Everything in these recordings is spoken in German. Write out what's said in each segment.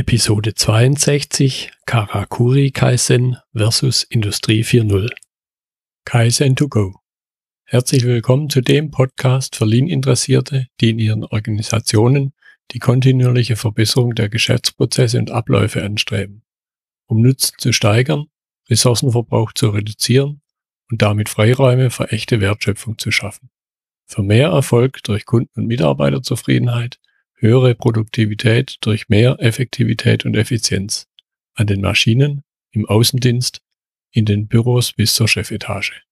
Episode 62 Karakuri Kaizen versus Industrie 4.0 Kaizen to go. Herzlich willkommen zu dem Podcast für Lean-Interessierte, die in ihren Organisationen die kontinuierliche Verbesserung der Geschäftsprozesse und Abläufe anstreben, um Nutzen zu steigern, Ressourcenverbrauch zu reduzieren und damit Freiräume für echte Wertschöpfung zu schaffen. Für mehr Erfolg durch Kunden- und Mitarbeiterzufriedenheit höhere Produktivität durch mehr Effektivität und Effizienz an den Maschinen, im Außendienst, in den Büros bis zur Chefetage.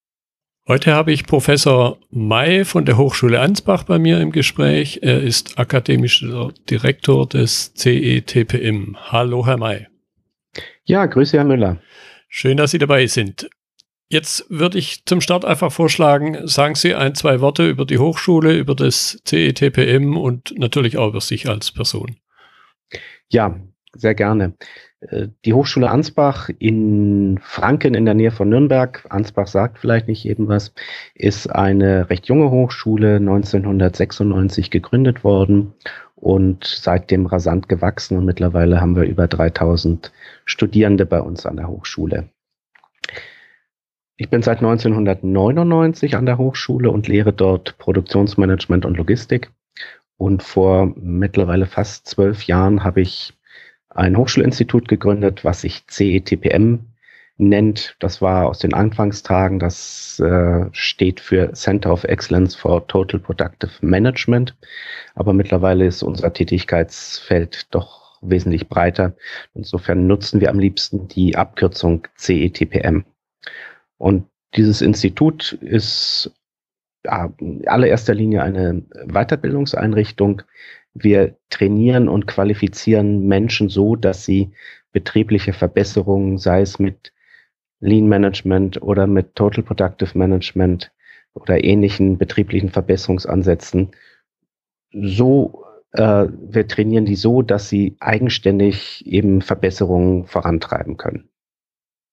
Heute habe ich Professor May von der Hochschule Ansbach bei mir im Gespräch. Er ist akademischer Direktor des CETPM. Hallo, Herr May. Ja, grüße, Herr Müller. Schön, dass Sie dabei sind. Jetzt würde ich zum Start einfach vorschlagen, sagen Sie ein, zwei Worte über die Hochschule, über das CETPM und natürlich auch über sich als Person. Ja, sehr gerne. Äh, die Hochschule Ansbach in Franken in der Nähe von Nürnberg, Ansbach sagt vielleicht nicht jedem was, ist eine recht junge Hochschule, 1996 gegründet worden und seitdem rasant gewachsen und mittlerweile haben wir über 3000 Studierende bei uns an der Hochschule. Ich bin seit 1999 an der Hochschule und lehre dort Produktionsmanagement und Logistik. Und vor mittlerweile fast zwölf Jahren habe ich ein Hochschulinstitut gegründet, was sich CETPM nennt. Das war aus den Anfangstagen. Das äh, steht für Center of Excellence for Total Productive Management. Aber mittlerweile ist unser Tätigkeitsfeld doch wesentlich breiter. Insofern nutzen wir am liebsten die Abkürzung CETPM. Und dieses Institut ist ja, in allererster Linie eine Weiterbildungseinrichtung. Wir trainieren und qualifizieren Menschen so, dass sie betriebliche Verbesserungen, sei es mit Lean Management oder mit Total Productive Management oder ähnlichen betrieblichen Verbesserungsansätzen, so äh, wir trainieren die so, dass sie eigenständig eben Verbesserungen vorantreiben können.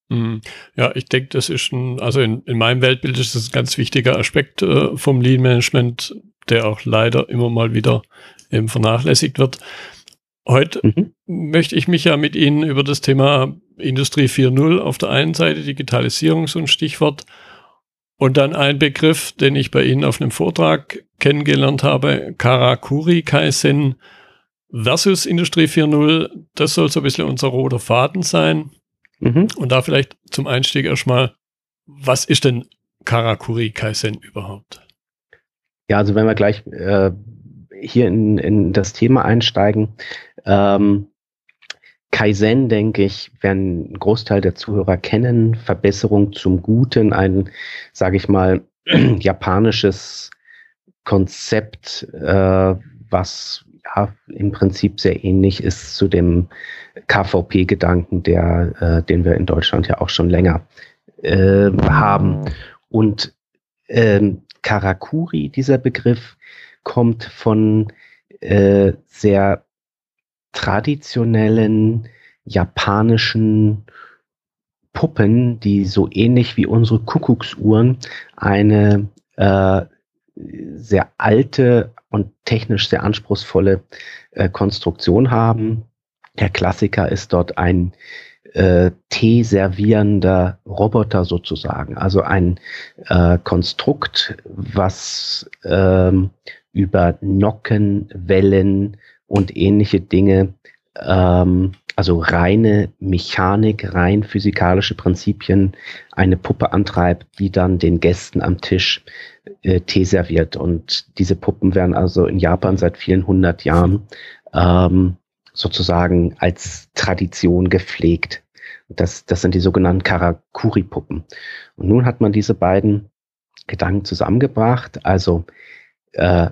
Mhm. Ja, ich denke, das ist ein, also in, in meinem Weltbild ist das ein ganz wichtiger Aspekt äh, vom Lean Management, der auch leider immer mal wieder eben vernachlässigt wird. Heute mhm. möchte ich mich ja mit Ihnen über das Thema Industrie 4.0 auf der einen Seite, Digitalisierung so ein Stichwort, und dann ein Begriff, den ich bei Ihnen auf einem Vortrag kennengelernt habe, Karakuri Kaizen versus Industrie 4.0. Das soll so ein bisschen unser roter Faden sein. Mhm. Und da vielleicht zum Einstieg erstmal, was ist denn Karakuri Kaizen überhaupt? Ja, also wenn wir gleich äh, hier in, in das Thema einsteigen, ähm, Kaizen, denke ich, werden ein Großteil der Zuhörer kennen. Verbesserung zum Guten, ein, sage ich mal, japanisches Konzept, äh, was ja im Prinzip sehr ähnlich ist zu dem KVP-Gedanken, der, äh, den wir in Deutschland ja auch schon länger äh, haben. Und ähm, Karakuri, dieser Begriff, kommt von äh, sehr traditionellen japanischen Puppen, die so ähnlich wie unsere Kuckucksuhren eine äh, sehr alte und technisch sehr anspruchsvolle äh, Konstruktion haben. Der Klassiker ist dort ein äh, Tee-servierender Roboter sozusagen, also ein äh, Konstrukt, was ähm, über Nocken, Wellen und ähnliche Dinge, ähm, also reine Mechanik, rein physikalische Prinzipien, eine Puppe antreibt, die dann den Gästen am Tisch äh, Tee serviert. Und diese Puppen werden also in Japan seit vielen hundert Jahren ähm, sozusagen als Tradition gepflegt. Das, das sind die sogenannten Karakuri-Puppen. Und nun hat man diese beiden Gedanken zusammengebracht, also äh,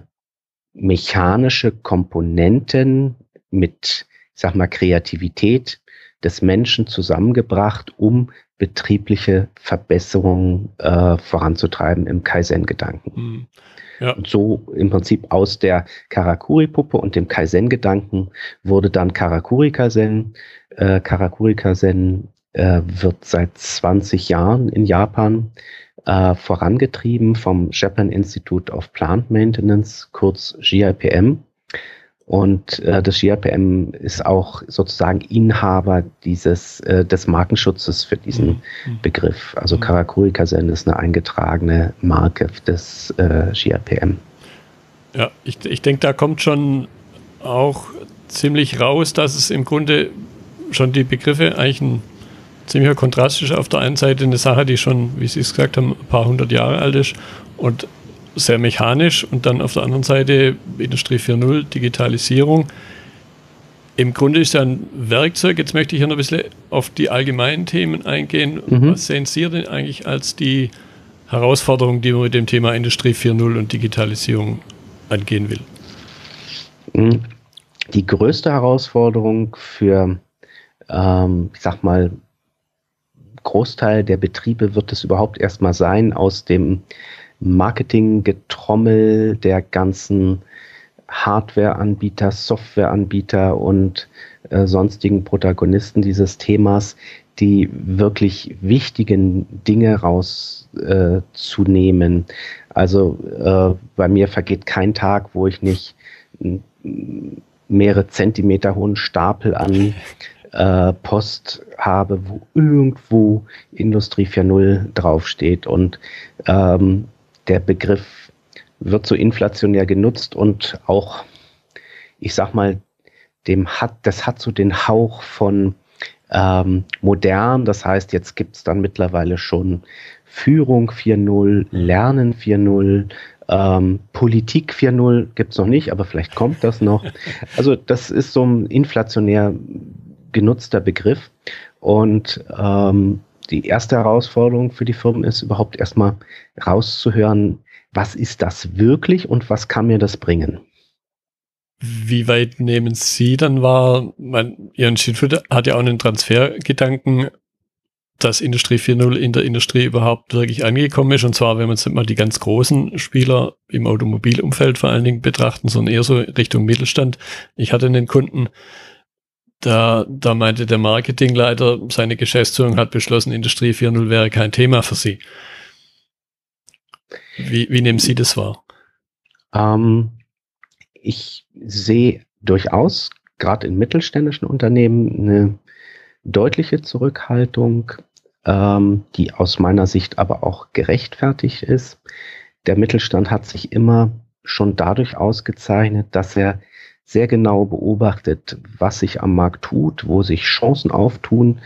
mechanische Komponenten mit, sag mal, Kreativität des Menschen zusammengebracht, um betriebliche Verbesserungen äh, voranzutreiben im Kaizen-Gedanken. Mhm. Ja. Und so im Prinzip aus der Karakuri-Puppe und dem Kaizen-Gedanken wurde dann Karakuri-Kaizen. Äh, Karakuri-Kaizen äh, wird seit 20 Jahren in Japan äh, vorangetrieben vom Japan Institute of Plant Maintenance, kurz GIPM. Und äh, das GRPM ist auch sozusagen Inhaber dieses äh, des Markenschutzes für diesen mhm. Begriff. Also mhm. Karakuri Kasen ist eine eingetragene Marke des äh, GRPM. Ja, ich, ich denke, da kommt schon auch ziemlich raus, dass es im Grunde schon die Begriffe eigentlich ein ziemlicher Kontrast ist. Auf der einen Seite eine Sache, die schon, wie Sie es gesagt haben, ein paar hundert Jahre alt ist und sehr mechanisch und dann auf der anderen Seite Industrie 4.0, Digitalisierung. Im Grunde ist ja ein Werkzeug. Jetzt möchte ich hier noch ein bisschen auf die allgemeinen Themen eingehen. Mhm. Was sehen Sie denn eigentlich als die Herausforderung, die man mit dem Thema Industrie 4.0 und Digitalisierung angehen will? Mhm. Die größte Herausforderung für, ähm, ich sag mal, Großteil der Betriebe wird es überhaupt erstmal sein, aus dem Marketinggetrommel der ganzen Hardware-Anbieter, Software-Anbieter und äh, sonstigen Protagonisten dieses Themas die wirklich wichtigen Dinge rauszunehmen. Äh, also äh, bei mir vergeht kein Tag, wo ich nicht mehrere Zentimeter hohen Stapel an äh, Post habe, wo irgendwo Industrie 4.0 draufsteht. Und ähm, der Begriff wird so inflationär genutzt und auch, ich sag mal, dem hat, das hat so den Hauch von ähm, modern. Das heißt, jetzt gibt es dann mittlerweile schon Führung 4.0, Lernen 4.0, ähm, Politik 4.0 gibt es noch nicht, aber vielleicht kommt das noch. Also das ist so ein inflationär genutzter Begriff. Und ähm, die erste Herausforderung für die Firmen ist überhaupt erstmal rauszuhören, was ist das wirklich und was kann mir das bringen? Wie weit nehmen Sie dann wahr? Mein, Ihr Institut hat ja auch einen Transfergedanken, dass Industrie 4.0 in der Industrie überhaupt wirklich angekommen ist. Und zwar, wenn man jetzt mal die ganz großen Spieler im Automobilumfeld vor allen Dingen betrachten, sondern eher so Richtung Mittelstand. Ich hatte einen Kunden, da, da meinte der Marketingleiter, seine Geschäftsführung hat beschlossen, Industrie 4.0 wäre kein Thema für sie. Wie, wie nehmen Sie das wahr? Ähm, ich sehe durchaus, gerade in mittelständischen Unternehmen, eine deutliche Zurückhaltung, ähm, die aus meiner Sicht aber auch gerechtfertigt ist. Der Mittelstand hat sich immer schon dadurch ausgezeichnet, dass er sehr genau beobachtet, was sich am Markt tut, wo sich Chancen auftun.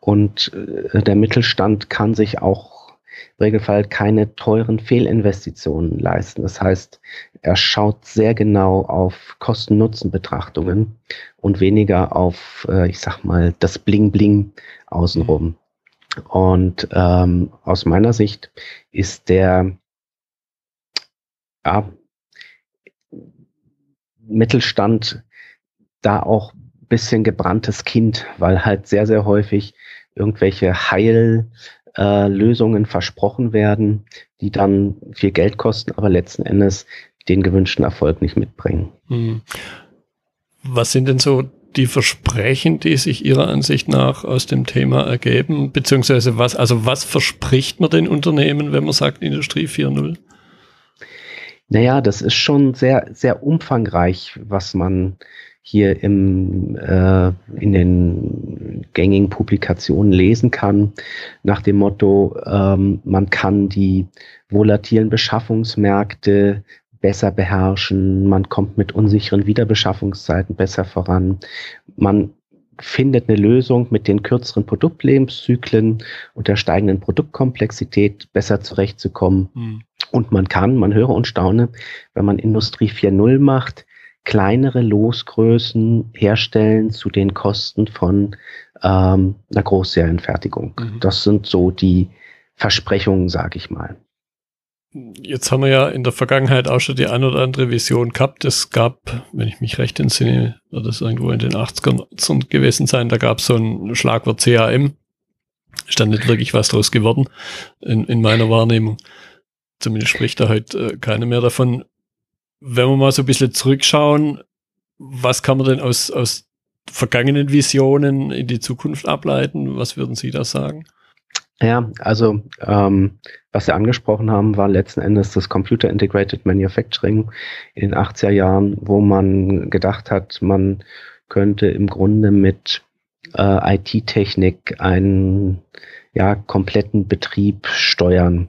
Und äh, der Mittelstand kann sich auch im Regelfall keine teuren Fehlinvestitionen leisten. Das heißt, er schaut sehr genau auf Kosten-Nutzen-Betrachtungen und weniger auf, äh, ich sag mal, das Bling-Bling außenrum. Und ähm, aus meiner Sicht ist der ja, Mittelstand da auch ein bisschen gebranntes Kind, weil halt sehr, sehr häufig irgendwelche Heillösungen äh, versprochen werden, die dann viel Geld kosten, aber letzten Endes den gewünschten Erfolg nicht mitbringen. Hm. Was sind denn so die Versprechen, die sich Ihrer Ansicht nach aus dem Thema ergeben? Beziehungsweise was, also was verspricht man den Unternehmen, wenn man sagt Industrie 4.0? Naja, das ist schon sehr, sehr umfangreich, was man hier im, äh, in den gängigen Publikationen lesen kann, nach dem Motto, ähm, man kann die volatilen Beschaffungsmärkte besser beherrschen, man kommt mit unsicheren Wiederbeschaffungszeiten besser voran, man findet eine Lösung mit den kürzeren Produktlebenszyklen und der steigenden Produktkomplexität besser zurechtzukommen. Mhm. Und man kann, man höre und staune, wenn man Industrie 4.0 macht, kleinere Losgrößen herstellen zu den Kosten von ähm, einer Großserienfertigung. Mhm. Das sind so die Versprechungen, sage ich mal. Jetzt haben wir ja in der Vergangenheit auch schon die ein oder andere Vision gehabt. Es gab, wenn ich mich recht entsinne, wird das irgendwo in den 80ern gewesen sein, da gab es so ein Schlagwort CAM. Ist dann nicht wirklich was draus geworden, in, in meiner Wahrnehmung. Zumindest spricht da heute äh, keiner mehr davon. Wenn wir mal so ein bisschen zurückschauen, was kann man denn aus, aus vergangenen Visionen in die Zukunft ableiten? Was würden Sie da sagen? Ja, also ähm, was Sie angesprochen haben, war letzten Endes das Computer Integrated Manufacturing in den 80er Jahren, wo man gedacht hat, man könnte im Grunde mit äh, IT-Technik einen ja, kompletten Betrieb steuern.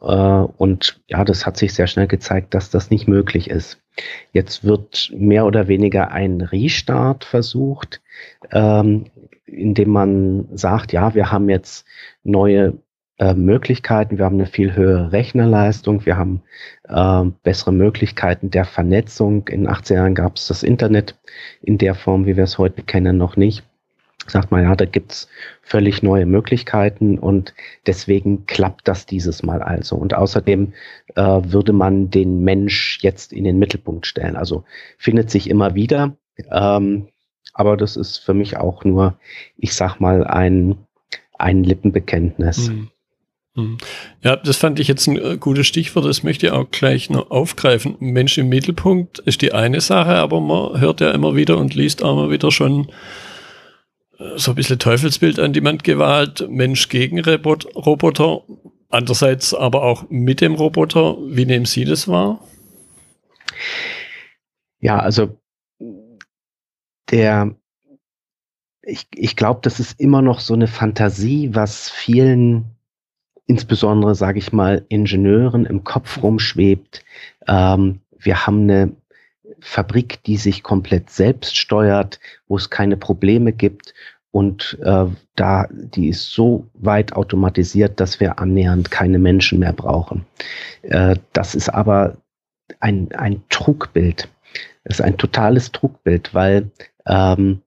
Äh, und ja, das hat sich sehr schnell gezeigt, dass das nicht möglich ist. Jetzt wird mehr oder weniger ein Restart versucht, ähm, indem man sagt, ja, wir haben jetzt neue äh, Möglichkeiten, wir haben eine viel höhere Rechnerleistung, wir haben äh, bessere Möglichkeiten der Vernetzung. In 18 Jahren gab es das Internet in der Form, wie wir es heute kennen, noch nicht sagt man, ja, da gibt's völlig neue Möglichkeiten und deswegen klappt das dieses Mal also. Und außerdem äh, würde man den Mensch jetzt in den Mittelpunkt stellen. Also findet sich immer wieder, ähm, aber das ist für mich auch nur, ich sag mal, ein, ein Lippenbekenntnis. Hm. hm. Ja, das fand ich jetzt ein äh, gutes Stichwort. Das möchte ich auch gleich noch aufgreifen. Mensch im Mittelpunkt ist die eine Sache, aber man hört ja immer wieder und liest auch immer wieder schon so ein bisschen Teufelsbild an die Wand gewalt, Mensch gegen Roboter, andererseits aber auch mit dem Roboter. Wie nehmen Sie das wahr? Ja, also der, ich, ich glaube, das ist immer noch so eine Fantasie, was vielen, insbesondere sage ich mal, Ingenieuren im Kopf rumschwebt. Ähm, wir haben eine Fabrik, die sich komplett selbst steuert, wo es keine Probleme gibt. Und äh, da, die ist so weit automatisiert, dass wir annähernd keine Menschen mehr brauchen. Äh, das ist aber ein, ein Trugbild. Das ist ein totales Trugbild, weil ähm,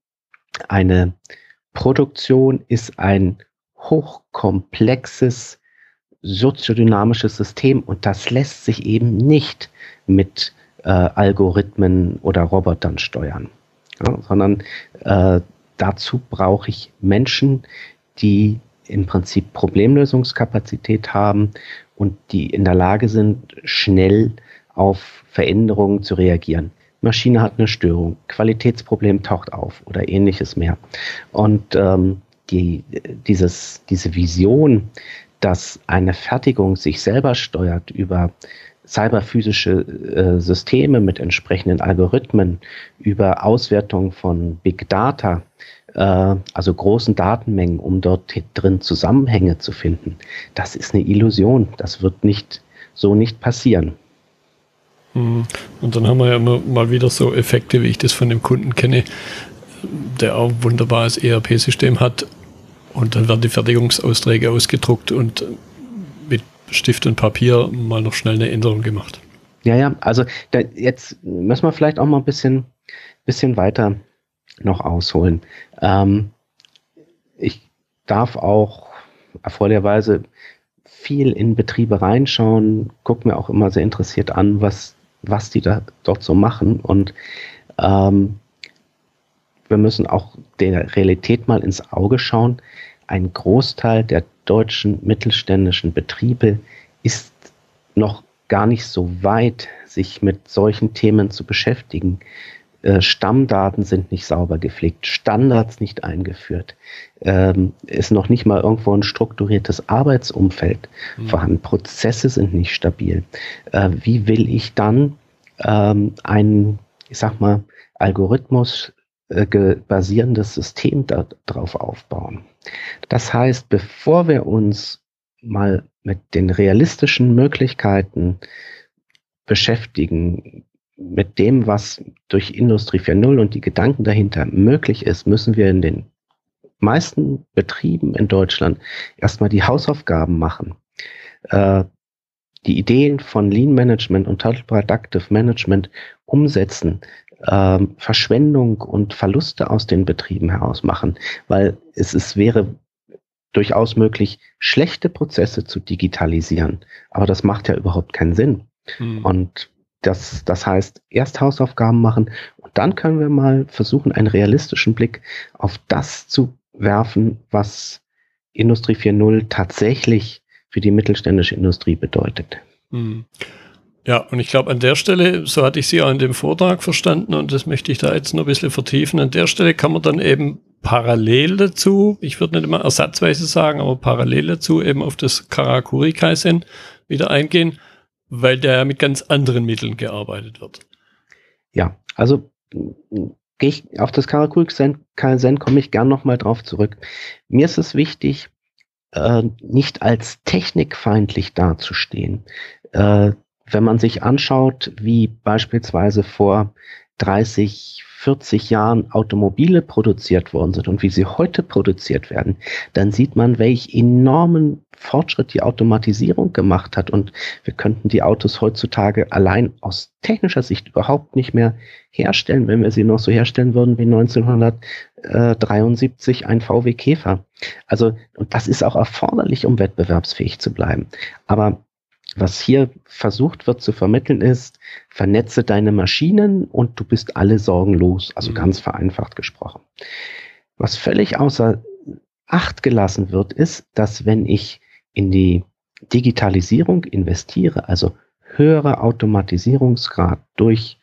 eine Produktion ist ein hochkomplexes soziodynamisches System und das lässt sich eben nicht mit äh, Algorithmen oder Robotern steuern, ja, sondern äh, dazu brauche ich Menschen, die im Prinzip Problemlösungskapazität haben und die in der Lage sind, schnell auf Veränderungen zu reagieren. Maschine hat eine Störung, Qualitätsproblem taucht auf oder ähnliches mehr. Und ähm, die, dieses, diese Vision, dass eine Fertigung sich selber steuert über cyberphysische äh, Systeme mit entsprechenden Algorithmen, über Auswertung von Big Data, äh, also großen Datenmengen, um dort drin Zusammenhänge zu finden, das ist eine Illusion. Das wird nicht so nicht passieren. Mhm. Und dann haben wir ja immer mal wieder so Effekte, wie ich das von dem Kunden kenne, der auch ein wunderbares ERP-System hat. Und dann werden die Fertigungsaufträge ausgedruckt und Stift und Papier mal noch schnell eine Änderung gemacht. Ja, ja, also da, jetzt müssen wir vielleicht auch mal ein bisschen, bisschen weiter noch ausholen. Ähm, ich darf auch erfreulicherweise viel in Betriebe reinschauen, gucke mir auch immer sehr interessiert an, was, was die da dort so machen. Und ähm, wir müssen auch der Realität mal ins Auge schauen. Ein Großteil der deutschen mittelständischen Betriebe ist noch gar nicht so weit, sich mit solchen Themen zu beschäftigen. Äh, Stammdaten sind nicht sauber gepflegt, Standards nicht eingeführt, ähm, ist noch nicht mal irgendwo ein strukturiertes Arbeitsumfeld mhm. vorhanden, Prozesse sind nicht stabil. Äh, wie will ich dann ähm, ein, ich sag mal, Algorithmus äh, basierendes System darauf aufbauen? Das heißt, bevor wir uns mal mit den realistischen Möglichkeiten beschäftigen, mit dem, was durch Industrie 4.0 und die Gedanken dahinter möglich ist, müssen wir in den meisten Betrieben in Deutschland erstmal die Hausaufgaben machen. Äh, die Ideen von Lean Management und Total Productive Management umsetzen, äh, Verschwendung und Verluste aus den Betrieben heraus machen, weil es, es wäre durchaus möglich, schlechte Prozesse zu digitalisieren. Aber das macht ja überhaupt keinen Sinn. Mhm. Und das, das heißt, erst Hausaufgaben machen und dann können wir mal versuchen, einen realistischen Blick auf das zu werfen, was Industrie 4.0 tatsächlich für die mittelständische Industrie bedeutet. Hm. Ja, und ich glaube, an der Stelle, so hatte ich Sie auch in dem Vortrag verstanden und das möchte ich da jetzt noch ein bisschen vertiefen, an der Stelle kann man dann eben parallel dazu, ich würde nicht immer ersatzweise sagen, aber parallel dazu eben auf das Karakuri Kaizen wieder eingehen, weil der mit ganz anderen Mitteln gearbeitet wird. Ja, also gehe ich auf das Karakuri Kaizen komme ich gern nochmal drauf zurück. Mir ist es wichtig, äh, nicht als technikfeindlich dazustehen. Äh, wenn man sich anschaut, wie beispielsweise vor 30, 40 Jahren Automobile produziert worden sind und wie sie heute produziert werden, dann sieht man, welch enormen Fortschritt die Automatisierung gemacht hat. Und wir könnten die Autos heutzutage allein aus technischer Sicht überhaupt nicht mehr herstellen, wenn wir sie noch so herstellen würden wie 1973 ein VW Käfer. Also, und das ist auch erforderlich, um wettbewerbsfähig zu bleiben. Aber was hier versucht wird zu vermitteln ist, vernetze deine Maschinen und du bist alle sorgenlos, also mhm. ganz vereinfacht gesprochen. Was völlig außer Acht gelassen wird, ist, dass wenn ich in die Digitalisierung investiere, also höhere Automatisierungsgrad durch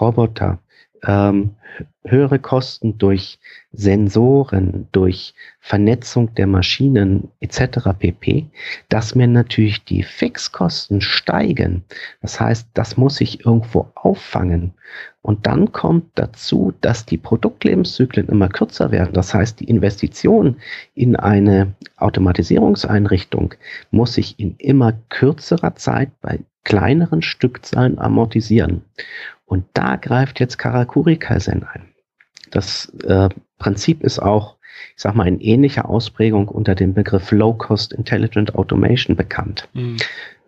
Roboter, ähm, höhere Kosten durch Sensoren, durch Vernetzung der Maschinen etc. pp, dass mir natürlich die Fixkosten steigen. Das heißt, das muss ich irgendwo auffangen. Und dann kommt dazu, dass die Produktlebenszyklen immer kürzer werden. Das heißt, die Investition in eine Automatisierungseinrichtung muss sich in immer kürzerer Zeit bei kleineren Stückzahlen amortisieren. Und da greift jetzt Karakuri Kaizen ein. Das äh, Prinzip ist auch, ich sag mal, in ähnlicher Ausprägung unter dem Begriff Low Cost Intelligent Automation bekannt. Mhm.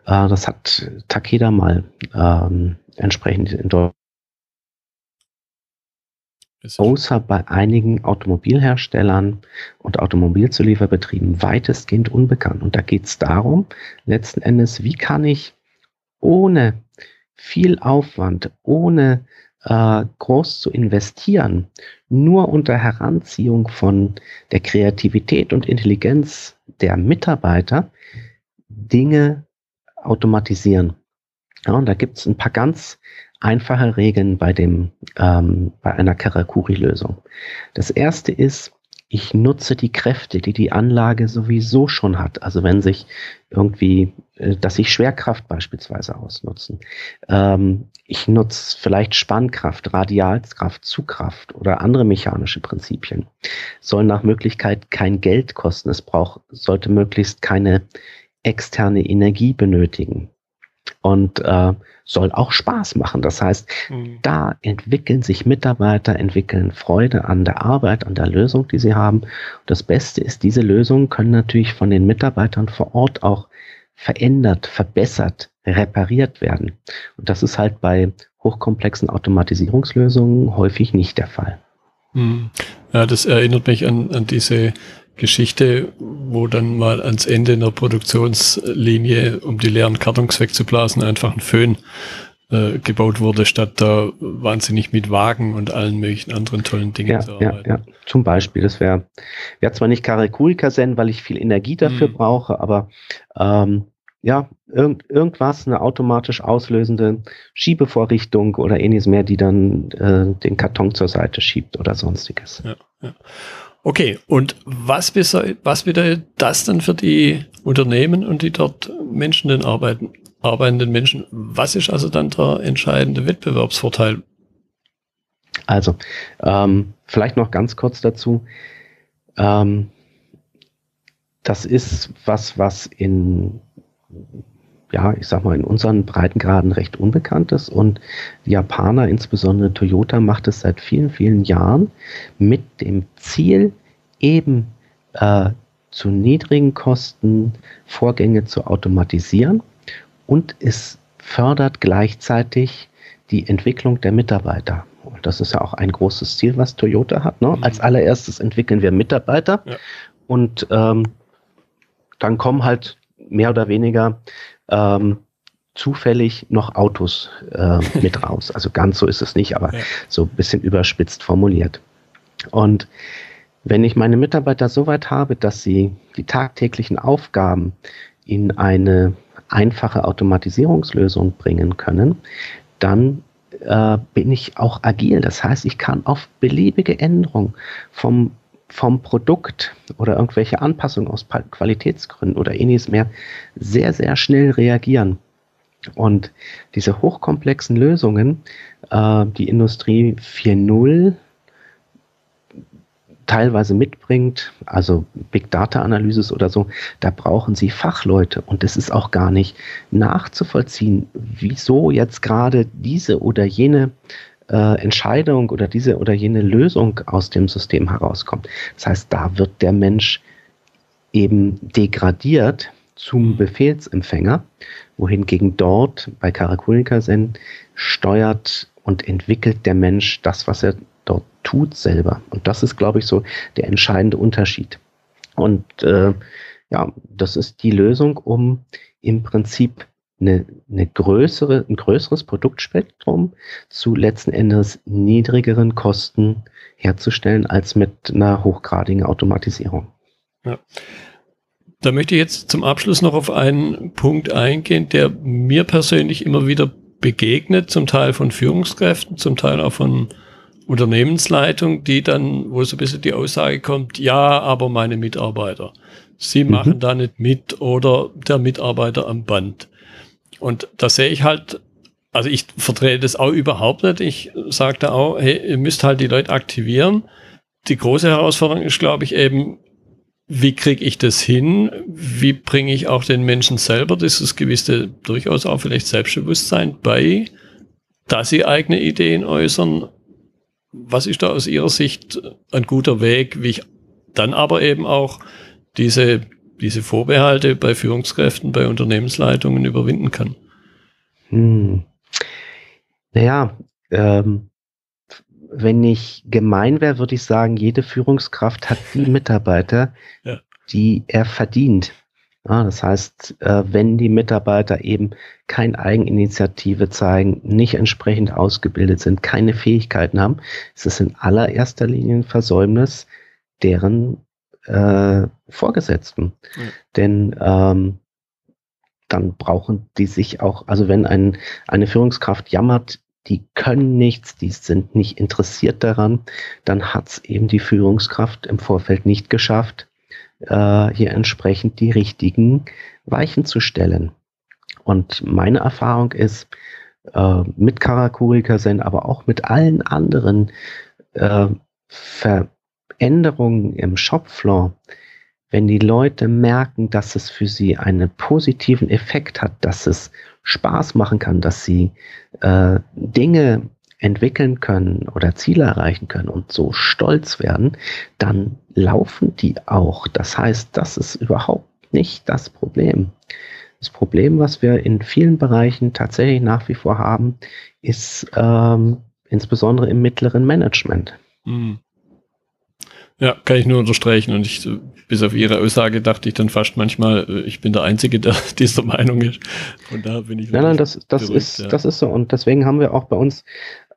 Äh, das hat Takeda mal ähm, entsprechend in Deutschland außer bei einigen Automobilherstellern und Automobilzulieferbetrieben weitestgehend unbekannt. Und da geht es darum, letzten Endes, wie kann ich ohne viel Aufwand, ohne äh, groß zu investieren, nur unter Heranziehung von der Kreativität und Intelligenz der Mitarbeiter Dinge automatisieren. Ja, und da gibt es ein paar ganz einfache Regeln bei dem ähm, bei einer Karakuri-Lösung. Das erste ist, ich nutze die Kräfte, die die Anlage sowieso schon hat. Also wenn sich irgendwie, äh, dass sich Schwerkraft beispielsweise ausnutzen. Ähm, ich nutze vielleicht Spannkraft, Radialskraft, Zugkraft oder andere mechanische Prinzipien. Soll nach Möglichkeit kein Geld kosten. Es braucht, sollte möglichst keine externe Energie benötigen und äh, soll auch Spaß machen. Das heißt, mhm. da entwickeln sich Mitarbeiter, entwickeln Freude an der Arbeit, an der Lösung, die sie haben. Und das Beste ist, diese Lösungen können natürlich von den Mitarbeitern vor Ort auch verändert, verbessert, repariert werden. Und das ist halt bei hochkomplexen Automatisierungslösungen häufig nicht der Fall. Mhm. Ja, das erinnert mich an, an diese Geschichte, wo dann mal ans Ende einer Produktionslinie, um die leeren Kartons wegzublasen, einfach ein Föhn äh, gebaut wurde, statt da wahnsinnig mit Wagen und allen möglichen anderen tollen Dingen ja, zu arbeiten. Ja, ja. Zum Beispiel, das wäre wär zwar nicht Karakulika-Zen, weil ich viel Energie dafür hm. brauche, aber ähm, ja, irgend, irgendwas, eine automatisch auslösende Schiebevorrichtung oder ähnliches mehr, die dann äh, den Karton zur Seite schiebt oder sonstiges. Ja, ja. Okay, und was, was bedeutet das dann für die Unternehmen und die dort Menschen denn arbeiten, arbeitenden Menschen? Was ist also dann der entscheidende Wettbewerbsvorteil? Also, ähm, vielleicht noch ganz kurz dazu. Ähm, das ist was, was in ja, ich sag mal, in unseren Breitengraden recht unbekannt ist. Und die Japaner, insbesondere Toyota, macht es seit vielen, vielen Jahren mit dem Ziel, eben äh, zu niedrigen Kosten Vorgänge zu automatisieren und es fördert gleichzeitig die Entwicklung der Mitarbeiter. Und das ist ja auch ein großes Ziel, was Toyota hat. Ne? Mhm. Als allererstes entwickeln wir Mitarbeiter ja. und ähm, dann kommen halt mehr oder weniger ähm, zufällig noch Autos äh, mit raus. Also ganz so ist es nicht, aber ja. so ein bisschen überspitzt formuliert. Und wenn ich meine Mitarbeiter so weit habe, dass sie die tagtäglichen Aufgaben in eine einfache Automatisierungslösung bringen können, dann äh, bin ich auch agil. Das heißt, ich kann auf beliebige Änderungen vom vom Produkt oder irgendwelche Anpassungen aus Qualitätsgründen oder ähnliches mehr sehr, sehr schnell reagieren. Und diese hochkomplexen Lösungen, äh, die Industrie 4.0 teilweise mitbringt, also Big Data Analysis oder so, da brauchen sie Fachleute und es ist auch gar nicht nachzuvollziehen, wieso jetzt gerade diese oder jene äh, Entscheidung oder diese oder jene Lösung aus dem System herauskommt. Das heißt, da wird der Mensch eben degradiert zum mhm. Befehlsempfänger, wohingegen dort bei Karakulika Zen steuert und entwickelt der Mensch das, was er dort tut selber. Und das ist, glaube ich, so der entscheidende Unterschied. Und äh, ja, das ist die Lösung, um im Prinzip eine, eine größere, ein größeres Produktspektrum zu letzten Endes niedrigeren Kosten herzustellen als mit einer hochgradigen Automatisierung. Ja. Da möchte ich jetzt zum Abschluss noch auf einen Punkt eingehen, der mir persönlich immer wieder begegnet, zum Teil von Führungskräften, zum Teil auch von Unternehmensleitung, die dann, wo so ein bisschen die Aussage kommt, ja, aber meine Mitarbeiter, sie mhm. machen da nicht mit oder der Mitarbeiter am Band. Und da sehe ich halt, also ich vertrete das auch überhaupt nicht. Ich sage da auch, hey, ihr müsst halt die Leute aktivieren. Die große Herausforderung ist, glaube ich, eben, wie kriege ich das hin? Wie bringe ich auch den Menschen selber dieses gewisse, durchaus auch vielleicht Selbstbewusstsein bei, dass sie eigene Ideen äußern? Was ist da aus Ihrer Sicht ein guter Weg, wie ich dann aber eben auch diese diese Vorbehalte bei Führungskräften, bei Unternehmensleitungen überwinden kann? Hm. Naja, ähm, wenn ich gemein wäre, würde ich sagen, jede Führungskraft hat die Mitarbeiter, ja. die er verdient. Ja, das heißt, äh, wenn die Mitarbeiter eben keine Eigeninitiative zeigen, nicht entsprechend ausgebildet sind, keine Fähigkeiten haben, ist es in allererster Linie ein Versäumnis deren äh, Vorgesetzten. Ja. Denn ähm, dann brauchen die sich auch, also wenn ein, eine Führungskraft jammert, die können nichts, die sind nicht interessiert daran, dann hat es eben die Führungskraft im Vorfeld nicht geschafft, äh, hier entsprechend die richtigen Weichen zu stellen. Und meine Erfahrung ist, äh, mit Karakurika sind, aber auch mit allen anderen äh, Ver Änderungen im Shopfloor, wenn die Leute merken, dass es für sie einen positiven Effekt hat, dass es Spaß machen kann, dass sie äh, Dinge entwickeln können oder Ziele erreichen können und so stolz werden, dann laufen die auch. Das heißt, das ist überhaupt nicht das Problem. Das Problem, was wir in vielen Bereichen tatsächlich nach wie vor haben, ist ähm, insbesondere im mittleren Management. Mhm. Ja, kann ich nur unterstreichen. Und ich, bis auf Ihre Aussage dachte ich dann fast manchmal, äh, ich bin der Einzige, der dieser Meinung ist. Von da bin ich. Nein, nein, das, das berühmt, ist, ja. das ist so. Und deswegen haben wir auch bei uns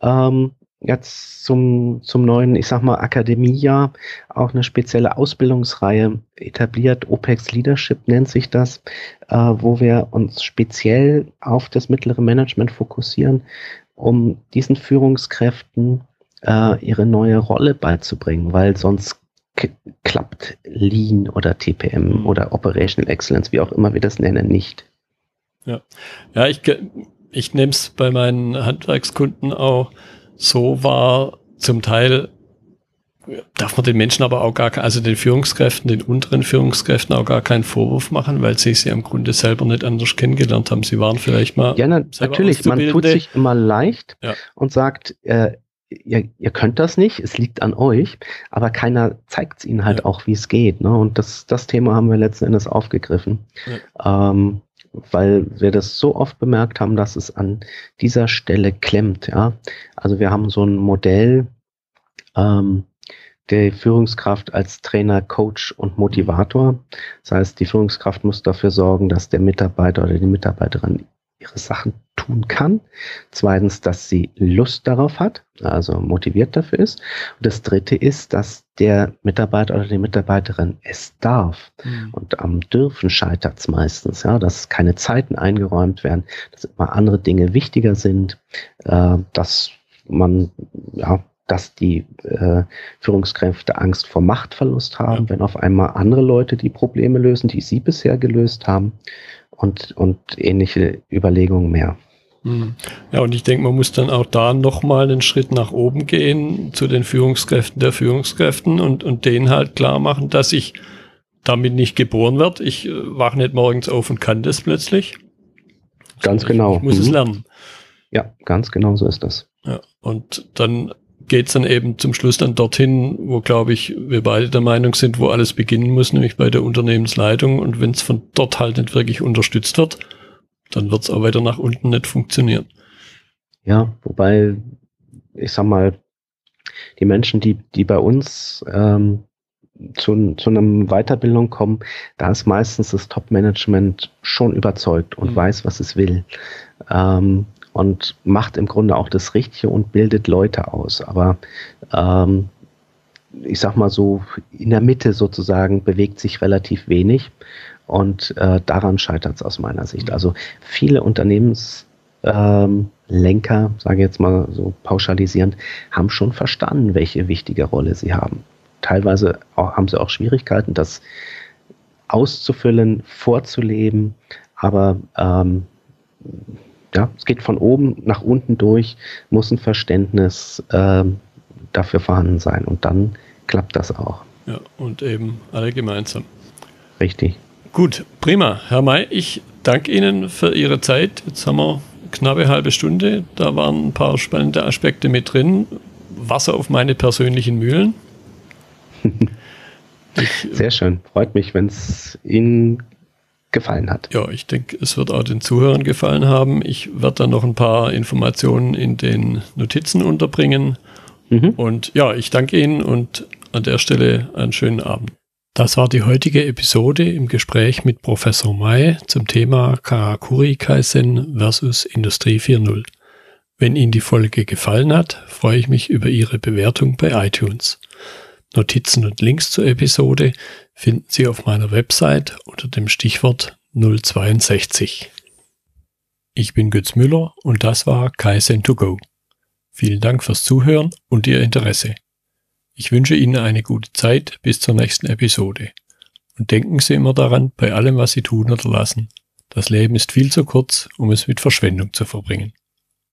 ähm, jetzt zum, zum neuen, ich sag mal, Akademiejahr auch eine spezielle Ausbildungsreihe etabliert. OPEX Leadership nennt sich das, äh, wo wir uns speziell auf das mittlere Management fokussieren, um diesen Führungskräften äh, ihre neue Rolle beizubringen, weil sonst klappt Lean oder TPM mhm. oder Operational Excellence, wie auch immer wir das nennen, nicht. Ja, ja ich, ich nehme es bei meinen Handwerkskunden auch so wahr, zum Teil darf man den Menschen aber auch gar, also den Führungskräften, den unteren Führungskräften auch gar keinen Vorwurf machen, weil sie sie im Grunde selber nicht anders kennengelernt haben. Sie waren vielleicht mal. Ja, na, natürlich. Man tut sich immer leicht ja. und sagt, äh, ihr, ihr könnt das nicht, es liegt an euch, aber keiner zeigt es ihnen halt ja. auch, wie es geht. Ne? Und das, das Thema haben wir letzten Endes aufgegriffen. Ja. Ähm, weil wir das so oft bemerkt haben, dass es an dieser Stelle klemmt. Ja, also wir haben so ein Modell ähm, der Führungskraft als Trainer, Coach und Motivator. Das heißt, die Führungskraft muss dafür sorgen, dass der Mitarbeiter oder die Mitarbeiterin ihre Sachen tun kann. Zweitens, dass sie Lust darauf hat, also motiviert dafür ist. Und das dritte ist, dass der Mitarbeiter oder die Mitarbeiterin es darf. Mhm. Und am Dürfen scheitert es meistens, ja, dass keine Zeiten eingeräumt werden, dass immer andere Dinge wichtiger sind, äh, dass man ja dass die äh, Führungskräfte Angst vor Machtverlust haben, ja. wenn auf einmal andere Leute die Probleme lösen, die sie bisher gelöst haben und, und ähnliche Überlegungen mehr. Hm. Ja, und ich denke, man muss dann auch da nochmal einen Schritt nach oben gehen zu den Führungskräften der Führungskräften und, und denen halt klar machen, dass ich damit nicht geboren werde. Ich äh, wache nicht morgens auf und kann das plötzlich. Ganz genau. Ich muss mhm. es lernen. Ja, ganz genau so ist das. Ja, und dann geht's dann eben zum Schluss dann dorthin, wo, glaube ich, wir beide der Meinung sind, wo alles beginnen muss, nämlich bei der Unternehmensleitung. Und wenn es von dort halt nicht wirklich unterstützt wird, dann wird's auch weiter nach unten nicht funktionieren. Ja, wobei, ich sag mal, die Menschen, die, die bei uns ähm, zu, zu einer Weiterbildung kommen, da ist meistens das Top-Management schon überzeugt und mhm. weiß, was es will. Ähm, und macht im Grunde auch das Richtige und bildet Leute aus. Aber ähm, ich sag mal so, in der Mitte sozusagen bewegt sich relativ wenig und äh, daran scheitert es aus meiner Sicht. Also viele Unternehmenslenker, ähm, sage ich jetzt mal so pauschalisierend, haben schon verstanden, welche wichtige Rolle sie haben. Teilweise auch, haben sie auch Schwierigkeiten, das auszufüllen, vorzuleben, aber ähm, ja, es geht von oben nach unten durch, muss ein Verständnis äh, dafür vorhanden sein und dann klappt das auch. Ja, und eben alle gemeinsam. Richtig. Gut, prima. Herr May, ich danke Ihnen für Ihre Zeit. Jetzt haben wir knappe halbe Stunde. Da waren ein paar spannende Aspekte mit drin. Wasser auf meine persönlichen Mühlen. Ich, Sehr schön. Freut mich, wenn es Ihnen gefallen hat. Ja, ich denke, es wird auch den Zuhörern gefallen haben. Ich werde dann noch ein paar Informationen in den Notizen unterbringen. Mhm. Und ja, ich danke Ihnen und an der Stelle einen schönen Abend. Das war die heutige Episode im Gespräch mit Professor Mai zum Thema Karakuri Kaizen versus Industrie 4.0. Wenn Ihnen die Folge gefallen hat, freue ich mich über Ihre Bewertung bei iTunes. Notizen und Links zur Episode finden Sie auf meiner Website unter dem Stichwort 062. Ich bin Götz Müller und das war Kaizen2Go. Vielen Dank fürs Zuhören und Ihr Interesse. Ich wünsche Ihnen eine gute Zeit bis zur nächsten Episode. Und denken Sie immer daran, bei allem, was Sie tun oder lassen. Das Leben ist viel zu kurz, um es mit Verschwendung zu verbringen.